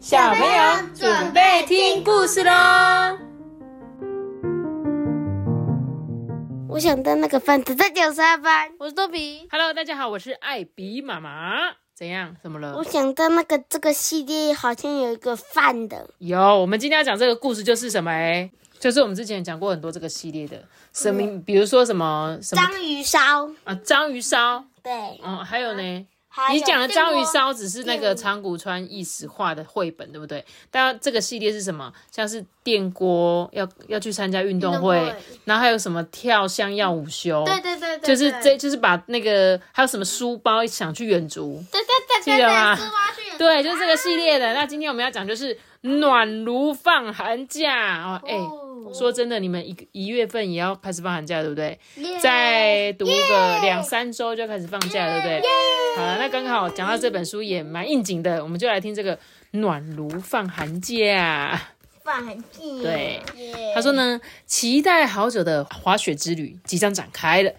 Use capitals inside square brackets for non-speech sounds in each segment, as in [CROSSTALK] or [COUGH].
小朋友准备听故事喽！我想当那个饭子在九三班。我是豆比。Hello，大家好，我是艾比妈妈。怎样？怎么了我？想当那个这个系列好像有一个饭的，有，我们今天要讲这个故事就是什么？哎，就是我们之前讲过很多这个系列的，什么？比如说什么什么章鱼烧。啊，章鱼烧，对，嗯，还有呢？你讲的章鱼烧只是那个长谷川一史画的绘本，对不对？但这个系列是什么？像是电锅要要去参加运动会，然后还有什么跳箱要午休，对对对对，就是这就是把那个还有什么书包想去远足，对对对记得吗对就是这个系列的。那今天我们要讲就是暖炉放寒假哦，哎、哦说真的，你们一个一月份也要开始放寒假，对不对？再读个两三周就开始放假了，对不对？好了，那刚好讲到这本书也蛮应景的，我们就来听这个暖炉放寒假。放寒假。对他说呢，期待好久的滑雪之旅即将展开了。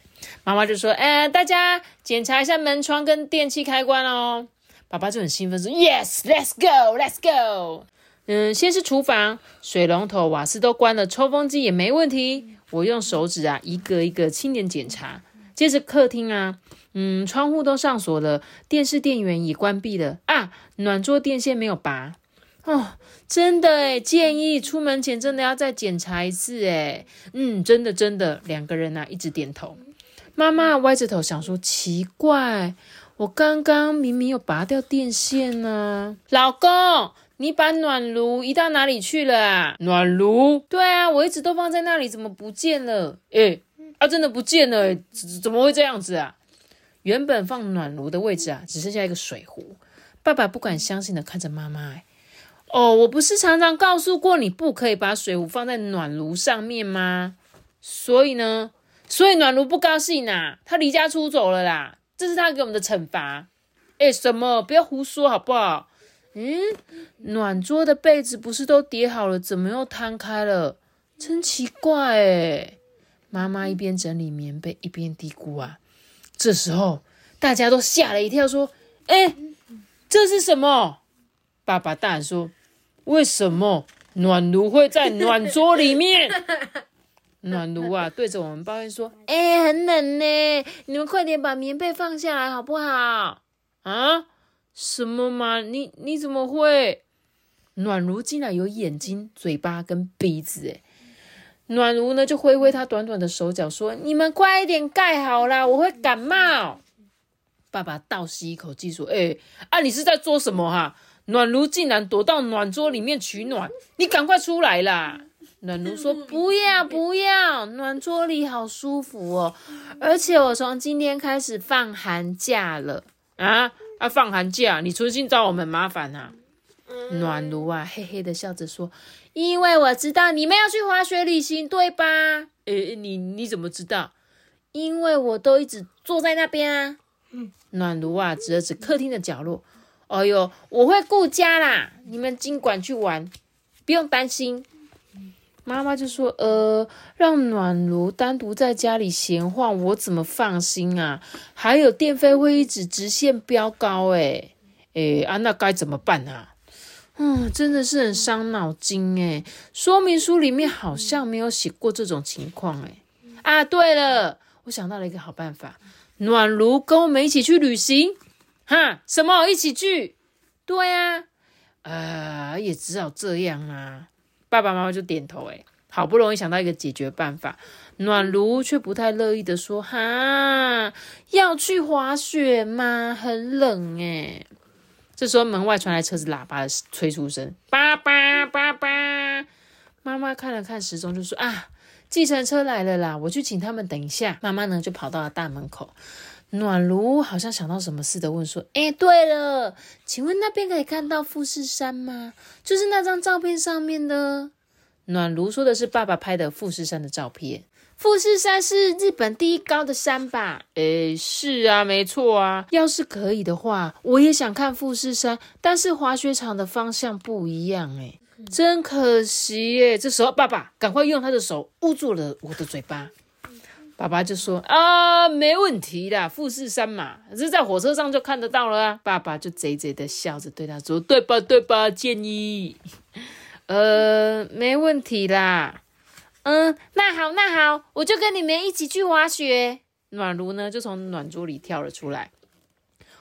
妈妈就说：“哎、大家检查一下门窗跟电器开关哦。”爸爸就很兴奋说：“Yes，let's go，let's go。”嗯，先是厨房，水龙头、瓦斯都关了，抽风机也没问题。我用手指啊，一个一个清点检查。接着客厅啊，嗯，窗户都上锁了，电视电源已关闭了啊，暖桌电线没有拔。哦，真的诶，建议出门前真的要再检查一次诶。嗯，真的真的，两个人呐、一直点头。妈妈歪着头想说，奇怪，我刚刚明明有拔掉电线呢、老公，你把暖炉移到哪里去了啊？暖炉？对啊，我一直都放在那里，怎么不见了？诶，啊，真的不见了诶，怎怎么会这样子啊？原本放暖炉的位置啊，只剩下一个水壶。爸爸不敢相信的看着妈妈，哎，哦，我不是常常告诉过你不可以把水壶放在暖炉上面吗？所以呢，所以暖炉不高兴啦，他离家出走了啦，这是他给我们的惩罚。哎，什么？不要胡说好不好？嗯，暖桌的被子不是都叠好了，怎么又摊开了？真奇怪哎！妈妈一边整理棉被，一边嘀咕啊。这时候大家都吓了一跳，说：“哎，这是什么？”爸爸大喊说：“为什么暖炉会在暖桌里面？” [LAUGHS] 暖炉啊，对着我们抱怨说：“哎、很冷呢，你们快点把棉被放下来好不好？”啊？什么嘛？你你怎么会？暖炉竟然有眼睛、嘴巴跟鼻子哎！暖炉呢就挥挥他短短的手脚说：“你们快一点盖好啦，我会感冒。”爸爸倒吸一口气说：“哎、啊，你是在做什么哈、暖炉竟然躲到暖桌里面取暖，你赶快出来啦！”暖炉说：“不要不要，暖桌里好舒服哦，而且我从今天开始放寒假了啊！啊，放寒假，你存心找我们麻烦啊？”暖炉啊，嘿嘿的笑着说：“因为我知道你们要去滑雪旅行，对吧？”诶，你你怎么知道？因为我都一直坐在那边啊。嗯暖炉啊，指了指客厅的角落。哎呦，我会顾家啦，你们尽管去玩，不用担心。妈妈就说：“呃，让暖炉单独在家里闲晃，我怎么放心啊？还有电费会一直直线飙高、诶诶啊，那该怎么办啊？嗯，真的是很伤脑筋诶。说明书里面好像没有写过这种情况诶。啊，对了，我想到了一个好办法，暖炉跟我们一起去旅行。哈，什么一起去？对呀、啊，呃，也只好这样啊。爸爸妈妈就点头，诶，好不容易想到一个解决办法，暖炉却不太乐意的说：“哈，要去滑雪吗？很冷诶。”这时候门外传来车子喇叭的催促声，叭叭叭叭。妈妈看了看时钟，就说：“啊，计程车来了啦，我去请他们等一下。”妈妈呢就跑到了大门口。暖炉好像想到什么似的问说：“哎，对了，请问那边可以看到富士山吗？就是那张照片上面的。”暖炉说的是爸爸拍的富士山的照片。富士山是日本第一高的山吧？诶，是啊，没错啊。要是可以的话，我也想看富士山，但是滑雪场的方向不一样，诶，真可惜耶。这时候，爸爸赶快用他的手捂住了我的嘴巴。爸爸就说啊，没问题的，富士山嘛，是在火车上就看得到了啊。爸爸就贼贼的笑着对他说：“对吧，对吧，建议，呃，没问题啦。嗯，那好，那好，我就跟你们一起去滑雪。”暖炉呢就从暖桌里跳了出来，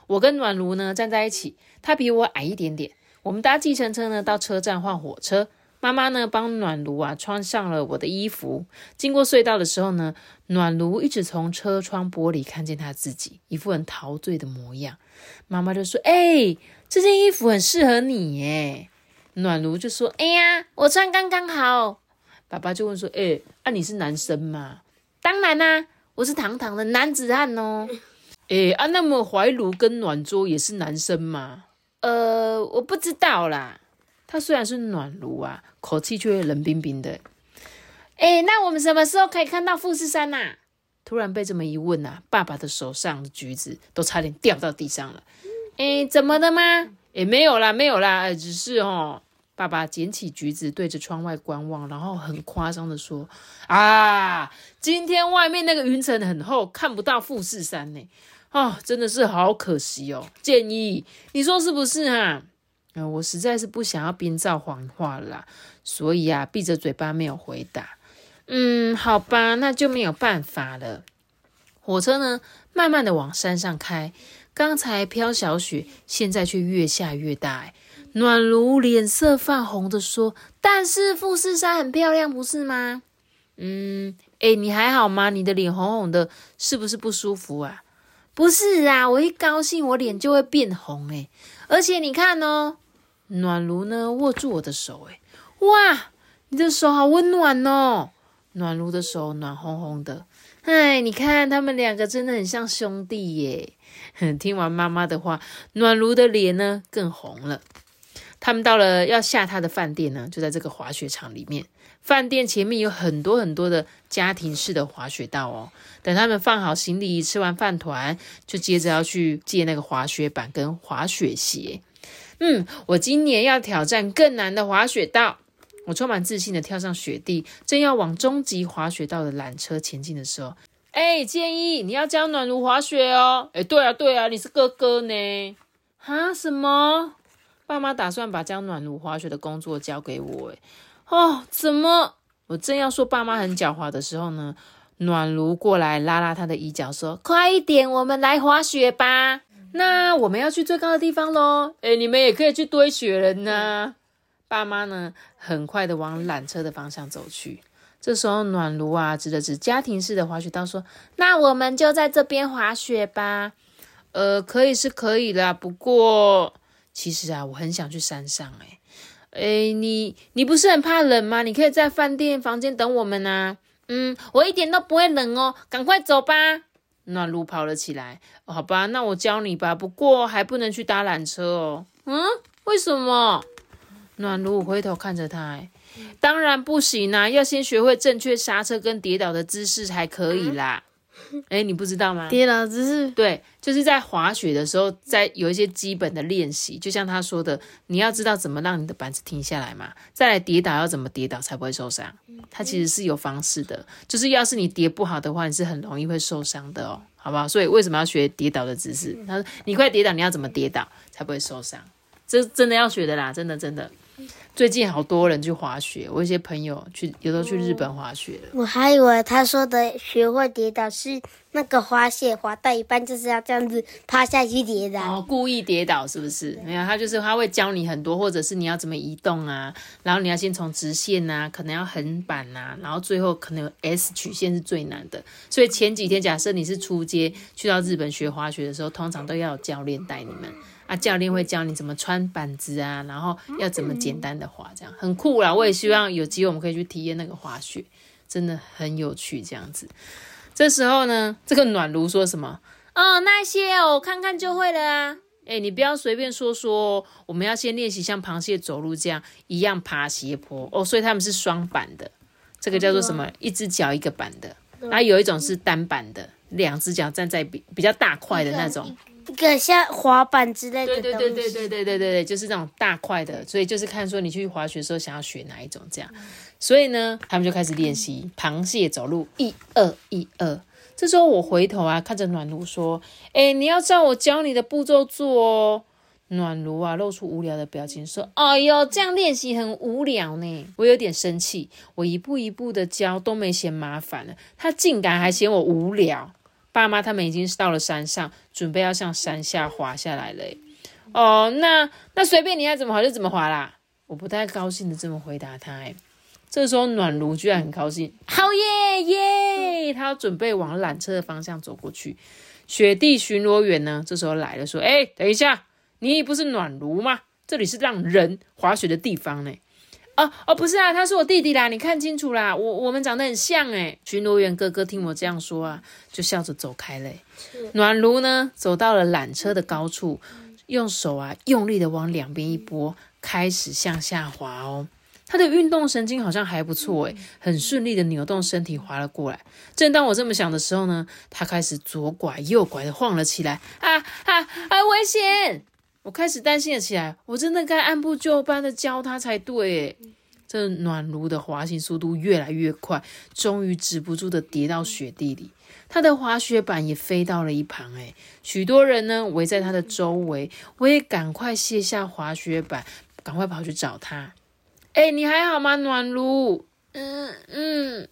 我跟暖炉呢站在一起，他比我矮一点点。我们搭计程车呢到车站换火车。妈妈呢，帮暖炉啊穿上了我的衣服。经过隧道的时候呢，暖炉一直从车窗玻璃看见他自己，一副很陶醉的模样。妈妈就说：“哎，这件衣服很适合你耶。”暖炉就说：“哎呀，我穿刚刚好。”爸爸就问说：“哎，啊你是男生吗？”“当然啦，我是堂堂的男子汉哦。”“哎啊，那么怀炉跟暖桌也是男生吗？”“呃，我不知道啦。”他虽然是暖炉啊，口气却冷冰冰的。哎，那我们什么时候可以看到富士山呐？突然被这么一问呐，爸爸的手上的橘子都差点掉到地上了。哎，怎么的吗？哎，没有啦，没有啦，哎，只是哦。爸爸捡起橘子，对着窗外观望，然后很夸张的说：“啊，今天外面那个云层很厚，看不到富士山呢。哦，真的是好可惜哦。建议你说是不是哈？”我实在是不想要编造谎话了，所以啊，闭着嘴巴没有回答。嗯，好吧，那就没有办法了。火车呢，慢慢的往山上开。刚才飘小雪，现在却越下越大。暖炉脸色泛红的说：“但是富士山很漂亮，不是吗？”嗯，哎，你还好吗？你的脸红红的，是不是不舒服啊？不是啊，我一高兴，我脸就会变红。哎，而且你看哦。暖炉呢，握住我的手，哎，哇，你的手好温暖哦！暖炉的手暖烘烘的，哎，你看他们两个真的很像兄弟耶。[LAUGHS] 听完妈妈的话，暖炉的脸呢更红了。他们到了要下他的饭店呢，就在这个滑雪场里面。饭店前面有很多很多的家庭式的滑雪道哦。等他们放好行李，吃完饭团，就接着要去借那个滑雪板跟滑雪鞋。嗯，我今年要挑战更难的滑雪道。我充满自信的跳上雪地，正要往终极滑雪道的缆车前进的时候，哎，建议你要教暖炉滑雪哦。哎，对啊，对啊，你是哥哥呢。哈？什么？爸妈打算把教暖炉滑雪的工作交给我？哎，哦，怎么？我正要说爸妈很狡猾的时候呢，暖炉过来拉拉他的衣角，说：“快一点，我们来滑雪吧。”那我们要去最高的地方喽！哎，你们也可以去堆雪人呐。爸妈呢，很快的往缆车的方向走去。这时候，暖炉啊，指了指家庭式的滑雪道，说：“那我们就在这边滑雪吧。”呃，可以是可以啦，不过其实啊，我很想去山上。哎，哎，你你不是很怕冷吗？你可以在饭店房间等我们啊。嗯，我一点都不会冷哦，赶快走吧。暖炉跑了起来，好吧，那我教你吧。不过还不能去搭缆车哦。嗯，为什么？暖炉回头看着他，当然不行啊，要先学会正确刹车跟跌倒的姿势才可以啦。[LAUGHS] 哎，你不知道吗？跌倒姿势，对，就是在滑雪的时候，在有一些基本的练习。就像他说的，你要知道怎么让你的板子停下来嘛。再来跌倒要怎么跌倒才不会受伤？它其实是有方式的。就是要是你跌不好的话，你是很容易会受伤的哦，好不好？所以为什么要学跌倒的姿势？他说你快跌倒，你要怎么跌倒才不会受伤？这真的要学的啦，真的真的。最近好多人去滑雪，我一些朋友去，有时候去日本滑雪了。我还以为他说的学会跌倒是那个滑雪滑到一半就是要这样子趴下去跌倒，哦，故意跌倒是不是？没有，他就是他会教你很多，或者是你要怎么移动啊，然后你要先从直线啊，可能要横板啊，然后最后可能有 S 曲线是最难的。所以前几天假设你是出街去到日本学滑雪的时候，通常都要有教练带你们。啊，教练会教你怎么穿板子啊，然后要怎么简单的滑，这样很酷啦。我也希望有机会我们可以去体验那个滑雪，真的很有趣。这样子，这时候呢，这个暖炉说什么？哦，那些哦，看看就会了啊。哎，你不要随便说说，我们要先练习像螃蟹走路这样一样爬斜坡哦。所以他们是双板的，这个叫做什么？一只脚一个板的。然后有一种是单板的，两只脚站在比比较大块的那种。一个像滑板之类的对东西。对对对对对对对对，就是那种大块的，所以就是看说你去滑雪的时候想要学哪一种这样。所以呢，他们就开始练习螃蟹走路，一二一二。这时候我回头啊，看着暖炉说：“哎，你要照我教你的步骤做哦。”暖炉啊，露出无聊的表情，说：“哎呦，这样练习很无聊呢。”我有点生气，我一步一步的教都没嫌麻烦了，他竟敢还嫌我无聊。爸妈他们已经到了山上，准备要向山下滑下来了。哦，那那随便你爱怎么滑就怎么滑啦。我不太高兴的这么回答他。哎，这时候暖炉居然很高兴，好耶耶！他要准备往缆车的方向走过去。雪地巡逻员呢，这时候来了，说：“哎，等一下。”你不是暖炉吗？这里是让人滑雪的地方呢。哦哦，不是啊，他是我弟弟啦，你看清楚啦，我我们长得很像诶。巡逻员哥哥听我这样说啊，就笑着走开了。暖炉呢，走到了缆车的高处，用手啊用力的往两边一拨，开始向下滑哦。他的运动神经好像还不错诶，很顺利的扭动身体滑了过来。正当我这么想的时候呢，他开始左拐右拐的晃了起来，啊啊啊！危险！我开始担心了起来，我真的该按部就班的教他才对。这暖炉的滑行速度越来越快，终于止不住的跌到雪地里。他的滑雪板也飞到了一旁，哎，许多人呢围在他的周围。我也赶快卸下滑雪板，赶快跑去找他。哎，你还好吗，暖炉？嗯嗯。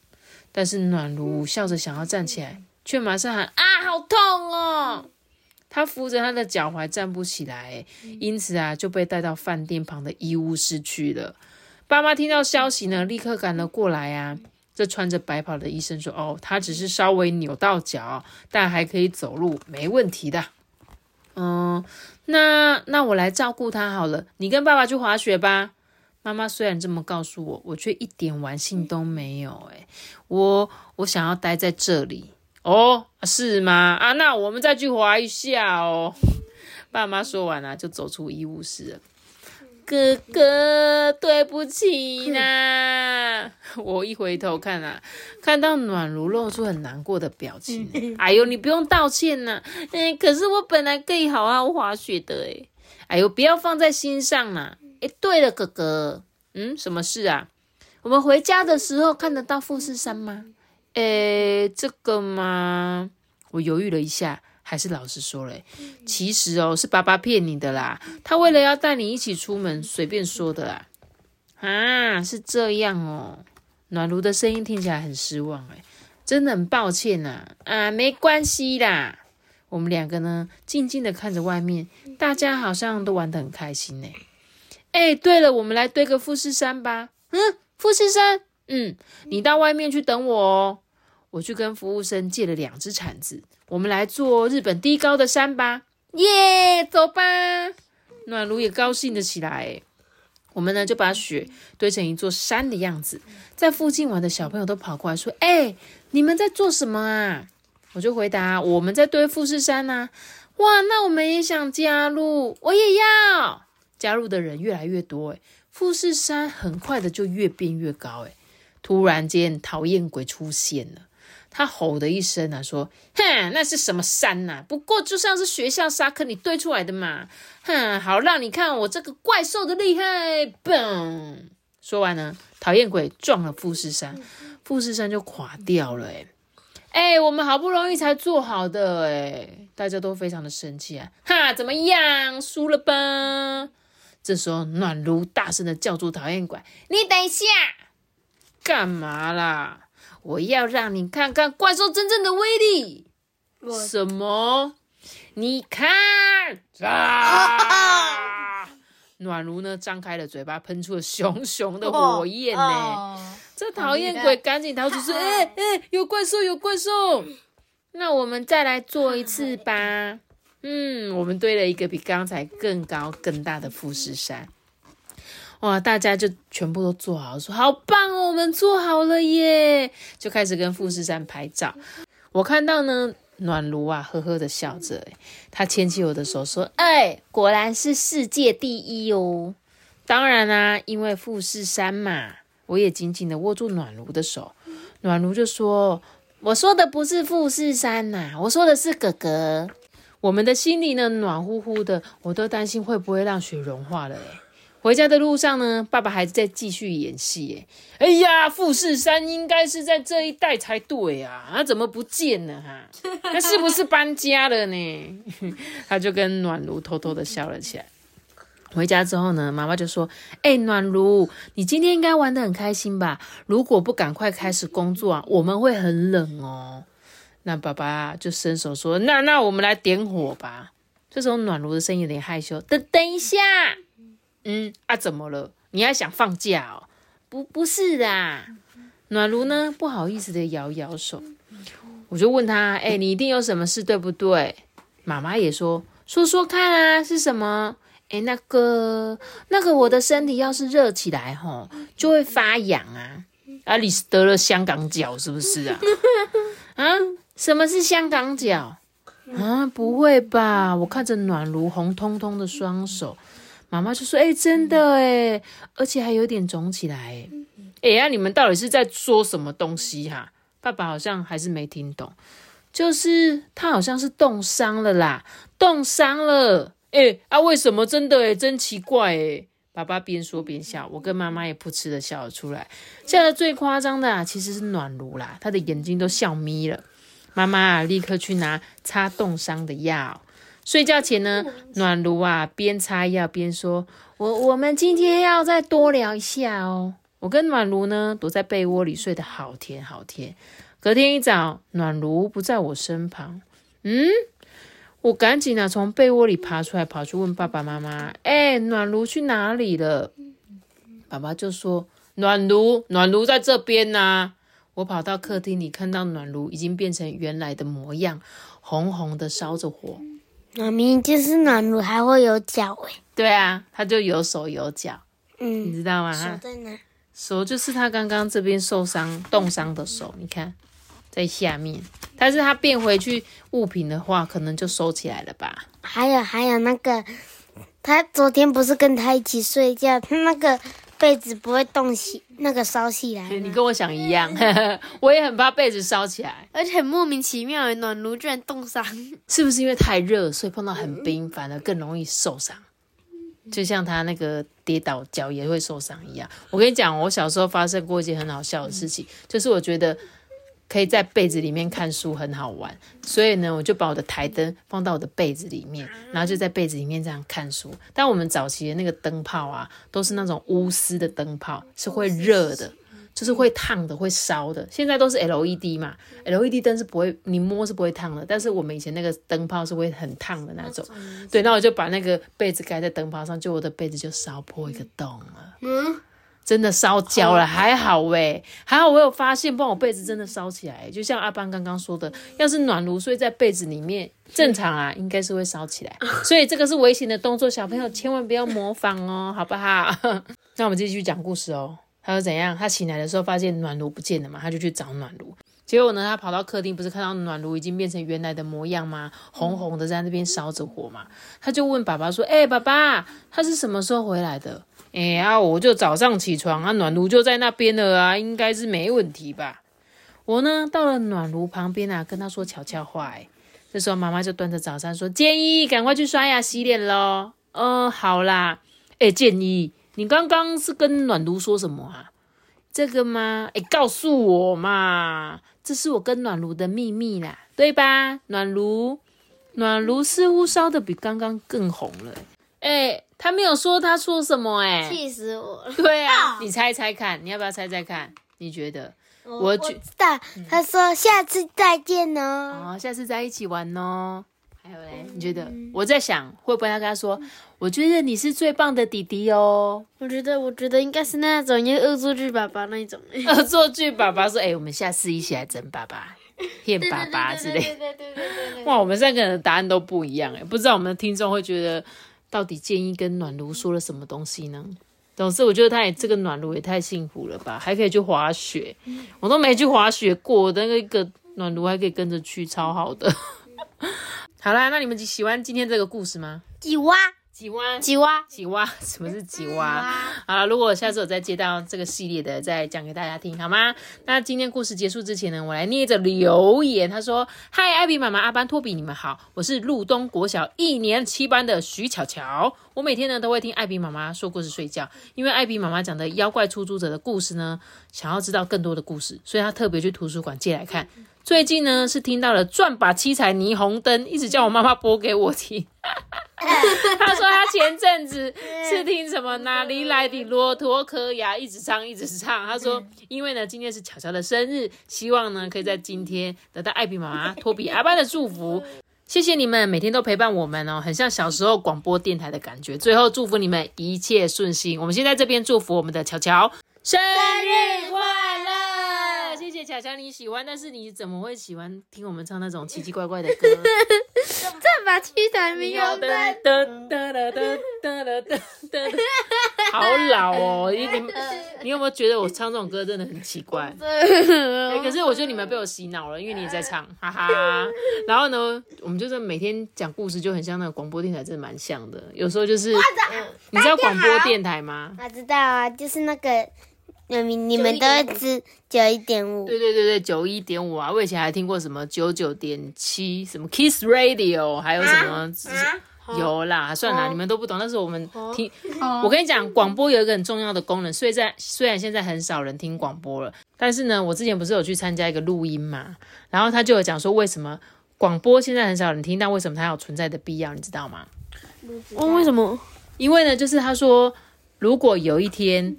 但是暖炉笑着想要站起来，却马上喊：啊，好痛哦！他扶着他的脚踝站不起来，因此啊就被带到饭店旁的医务室去了。爸妈听到消息呢，立刻赶了过来啊。这穿着白袍的医生说：“哦，他只是稍微扭到脚，但还可以走路，没问题的。”嗯，那那我来照顾他好了。你跟爸爸去滑雪吧。妈妈虽然这么告诉我，我却一点玩性都没有。诶我我想要待在这里。哦，是吗？啊，那我们再去滑一下哦。[LAUGHS] 爸妈说完了，就走出医务室了。哥哥，对不起啦！[LAUGHS] 我一回头看啊，看到暖炉露出很难过的表情。[LAUGHS] 哎呦，你不用道歉呐。嗯，可是我本来可以好好滑雪的哎。哎呦，不要放在心上啦。哎，对了，哥哥，嗯，什么事啊？我们回家的时候看得到富士山吗？诶，这个嘛，我犹豫了一下，还是老实说了。其实哦，是爸爸骗你的啦。他为了要带你一起出门，随便说的啦。啊，是这样哦。暖炉的声音听起来很失望，诶，真的很抱歉呐。啊，没关系啦。我们两个呢，静静的看着外面，大家好像都玩得很开心呢。哎，对了，我们来堆个富士山吧。嗯，富士山。嗯，你到外面去等我哦。我去跟服务生借了两只铲子，我们来做日本第一高的山吧！耶，走吧！暖炉也高兴的起来。我们呢就把雪堆成一座山的样子，在附近玩的小朋友都跑过来说：“哎，你们在做什么啊？”我就回答：“我们在堆富士山呐！”哇，那我们也想加入，我也要加入的人越来越多，哎，富士山很快的就越变越高，哎，突然间讨厌鬼出现了。他吼的一声啊，说：“哼，那是什么山呐？不过就像是学校沙坑里堆出来的嘛。哼，好让你看我这个怪兽的厉害！”嘣，说完呢，讨厌鬼撞了富士山，富士山就垮掉了。哎，哎，我们好不容易才做好的，哎，大家都非常的生气啊！哈，怎么样，输了吧？这时候暖炉大声的叫住讨厌鬼：“你等一下，干嘛啦？”我要让你看看怪兽真正的威力。什么？你看啊！[LAUGHS] 暖炉呢？张开了嘴巴，喷出了熊熊的火焰呢。这讨厌鬼赶紧逃出去：“哎哎，有怪兽，有怪兽！”那我们再来做一次吧。嗯，我们堆了一个比刚才更高、更大的富士山。哇！大家就全部都做好，说好棒哦，我们做好了耶！就开始跟富士山拍照。我看到呢，暖炉啊，呵呵的笑着，他牵起我的手说：“哎，果然是世界第一哦！”当然啦，因为富士山嘛，我也紧紧的握住暖炉的手。暖炉就说：“我说的不是富士山呐，我说的是哥哥。”我们的心里呢暖乎乎的，我都担心会不会让雪融化了。回家的路上呢，爸爸还在继续演戏。哎，哎呀，富士山应该是在这一带才对啊，那怎么不见了哈？那是不是搬家了呢？[LAUGHS] 他就跟暖炉偷偷的笑了起来。回家之后呢，妈妈就说：“哎，暖炉，你今天应该玩的很开心吧？如果不赶快开始工作啊，我们会很冷哦。”那爸爸就伸手说：“那那我们来点火吧。”这时候暖炉的声音有点害羞。等等一下。嗯啊，怎么了？你还想放假哦？不，不是的。暖炉呢，不好意思的摇摇手。我就问他，哎，你一定有什么事，对不对？妈妈也说，说说看啊，是什么？哎，那个，那个，我的身体要是热起来，吼，就会发痒啊。啊，你是得了香港脚是不是啊？[LAUGHS] 啊，什么是香港脚？啊，不会吧？我看着暖炉红彤彤的双手。妈妈就说：“哎，真的哎，而且还有点肿起来。哎呀，你们到底是在说什么东西哈？”爸爸好像还是没听懂，就是他好像是冻伤了啦，冻伤了。哎啊，为什么？真的哎，真奇怪哎。爸爸边说边笑，我跟妈妈也噗嗤的笑了出来。笑的最夸张的其实是暖炉啦，他的眼睛都笑眯了。妈妈立刻去拿擦冻伤的药。睡觉前呢，暖炉啊边擦药边说：“我我们今天要再多聊一下哦。”我跟暖炉呢躲在被窝里睡得好甜好甜。隔天一早，暖炉不在我身旁，嗯，我赶紧啊从被窝里爬出来，跑去问爸爸妈妈：“哎，暖炉去哪里了？”爸爸就说：“暖炉，暖炉在这边呢。”我跑到客厅里，看到暖炉已经变成原来的模样，红红的烧着火。那明明就是暖炉，还会有脚哎。对啊，它就有手有脚，嗯，你知道吗？手在哪？手就是他刚刚这边受伤冻伤的手，你看在下面。但是它变回去物品的话，可能就收起来了吧？还有还有那个，他昨天不是跟他一起睡觉，他那个。被子不会冻起，那个烧起来。你跟我想一样，[LAUGHS] 我也很怕被子烧起来，而且很莫名其妙，暖炉居然冻伤，是不是因为太热，所以碰到很冰，反而更容易受伤？就像他那个跌倒脚也会受伤一样。我跟你讲，我小时候发生过一件很好笑的事情，就是我觉得。可以在被子里面看书很好玩，所以呢，我就把我的台灯放到我的被子里面，然后就在被子里面这样看书。但我们早期的那个灯泡啊，都是那种钨丝的灯泡，是会热的，就是会烫的，会烧的。现在都是 LED 嘛，LED 灯是不会，你摸是不会烫的。但是我们以前那个灯泡是会很烫的那种。对，那我就把那个被子盖在灯泡上，就我的被子就烧破一个洞了。嗯。真的烧焦了，还好喂，还好我有发现，不然我被子真的烧起来。就像阿班刚刚说的，要是暖炉睡在被子里面，正常啊，[LAUGHS] 应该是会烧起来。所以这个是危险的动作，小朋友千万不要模仿哦，[LAUGHS] 好不好？[LAUGHS] 那我们继续讲故事哦。他说怎样？他醒来的时候发现暖炉不见了嘛，他就去找暖炉。结果呢，他跑到客厅，不是看到暖炉已经变成原来的模样吗？红红的在那边烧着火嘛。他就问爸爸说：“哎，爸爸，他是什么时候回来的？”哎呀，我就早上起床啊，暖炉就在那边了啊，应该是没问题吧？我呢到了暖炉旁边啊，跟他说悄悄话。哎，这时候妈妈就端着早餐说：“建议赶快去刷牙洗脸喽。”嗯，好啦。哎，建议你刚刚是跟暖炉说什么啊？这个吗？哎，告诉我嘛，这是我跟暖炉的秘密啦，对吧？暖炉，暖炉似乎烧的比刚刚更红了。哎。他没有说他说什么哎，气死我了！对啊，你猜猜看，你要不要猜猜看？你觉得？我知道，他说下次再见哦，哦，下次再一起玩哦。还有嘞，你觉得？我在想，会不会要跟他说，我觉得你是最棒的弟弟哦。我觉得，我觉得应该是那种，因为恶作剧爸爸那一种。恶作剧爸爸说：“哎，我们下次一起来整爸爸，骗爸爸之类。”对对对对对。哇，我们三个人的答案都不一样哎，不知道我们的听众会觉得。到底建议跟暖炉说了什么东西呢？总之，我觉得他也这个暖炉也太幸福了吧，还可以去滑雪。我都没去滑雪过，那个一个暖炉还可以跟着去，超好的。好啦，那你们喜欢今天这个故事吗？几蛙，几蛙，几蛙，几蛙，什么是几蛙？好了，如果下次我再接到这个系列的，再讲给大家听，好吗？那今天故事结束之前呢，我来念着留言。他说：“嗨，艾比妈妈、阿班、托比，你们好，我是路东国小一年七班的徐巧巧。我每天呢都会听艾比妈妈说故事睡觉，因为艾比妈妈讲的妖怪出租者的故事呢，想要知道更多的故事，所以他特别去图书馆借来看。最近呢是听到了转把七彩霓虹灯，一直叫我妈妈播给我听。[LAUGHS] ”他说他前阵子是听什么哪里来的骆驼科牙，一直唱一直唱。他说，因为呢今天是巧巧的生日，希望呢可以在今天得到艾比妈妈、托比阿班的祝福。谢谢你们每天都陪伴我们哦，很像小时候广播电台的感觉。最后祝福你们一切顺心。我们先在这边祝福我们的巧巧生日快乐。假想你喜欢，但是你怎么会喜欢听我们唱那种奇奇怪怪的歌？这把七彩迷雾在，哒哒哒哒哒哒哒，好老哦！你你有没有觉得我唱这种歌真的很奇怪？可是我觉得你们被我洗脑了，因为你也在唱，[LAUGHS] 哈哈。然后呢，我们就是每天讲故事，就很像那个广播电台，真的蛮像的。有时候就是你知道广播电台吗？我知道啊，就是那个。你们你们都会知九一点五，对对对对，九一点五啊！我以前还听过什么九九点七，什么 Kiss Radio，还有什么。有啦，算啦，你们都不懂。但是我们听，我跟你讲，广播有一个很重要的功能。虽然虽然现在很少人听广播了，但是呢，我之前不是有去参加一个录音嘛，然后他就有讲说，为什么广播现在很少人听，但为什么它有存在的必要，你知道吗？哦，为什么？因为呢，就是他说，如果有一天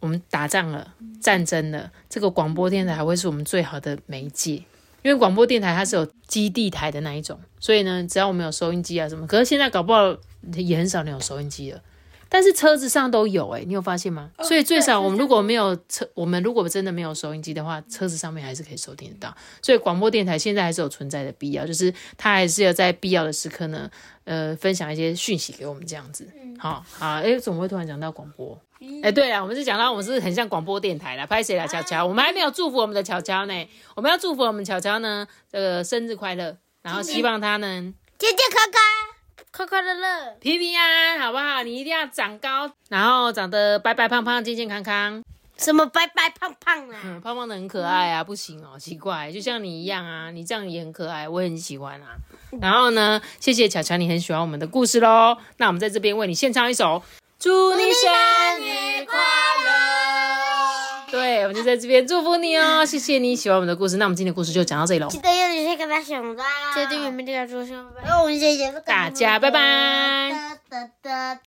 我们打仗了、战争了，这个广播电台还会是我们最好的媒介。因为广播电台它是有基地台的那一种，所以呢，只要我们有收音机啊什么，可是现在搞不好也很少人有收音机了。但是车子上都有哎、你有发现吗？所以最少我们如果没有车，我们如果真的没有收音机的话，车子上面还是可以收听得到。所以广播电台现在还是有存在的必要，就是它还是要在必要的时刻呢，呃，分享一些讯息给我们这样子。好好，哎，怎么会突然讲到广播？哎，对了，我们是讲到我们是很像广播电台啦，拍谁啦，巧巧，我们还没有祝福我们的乔乔呢，我们要祝福我们乔乔呢，这个生日快乐，然后希望他呢健健康康。快快乐乐，平平安安，好不好？你一定要长高，然后长得白白胖胖、健健康康，什么白白胖胖啊？嗯，胖胖的很可爱啊，不行哦，奇怪，就像你一样啊，你这样也很可爱，我也很喜欢啊。然后呢，谢谢巧巧，你很喜欢我们的故事喽。那我们在这边为你献唱一首，祝你生日快乐。对，我们就在这边祝福你哦，谢谢你喜欢我们的故事。那我们今天的故事就讲到这里喽，记得要你先跟他想的。决定原名这个出生。然后我们谢谢大家拜拜。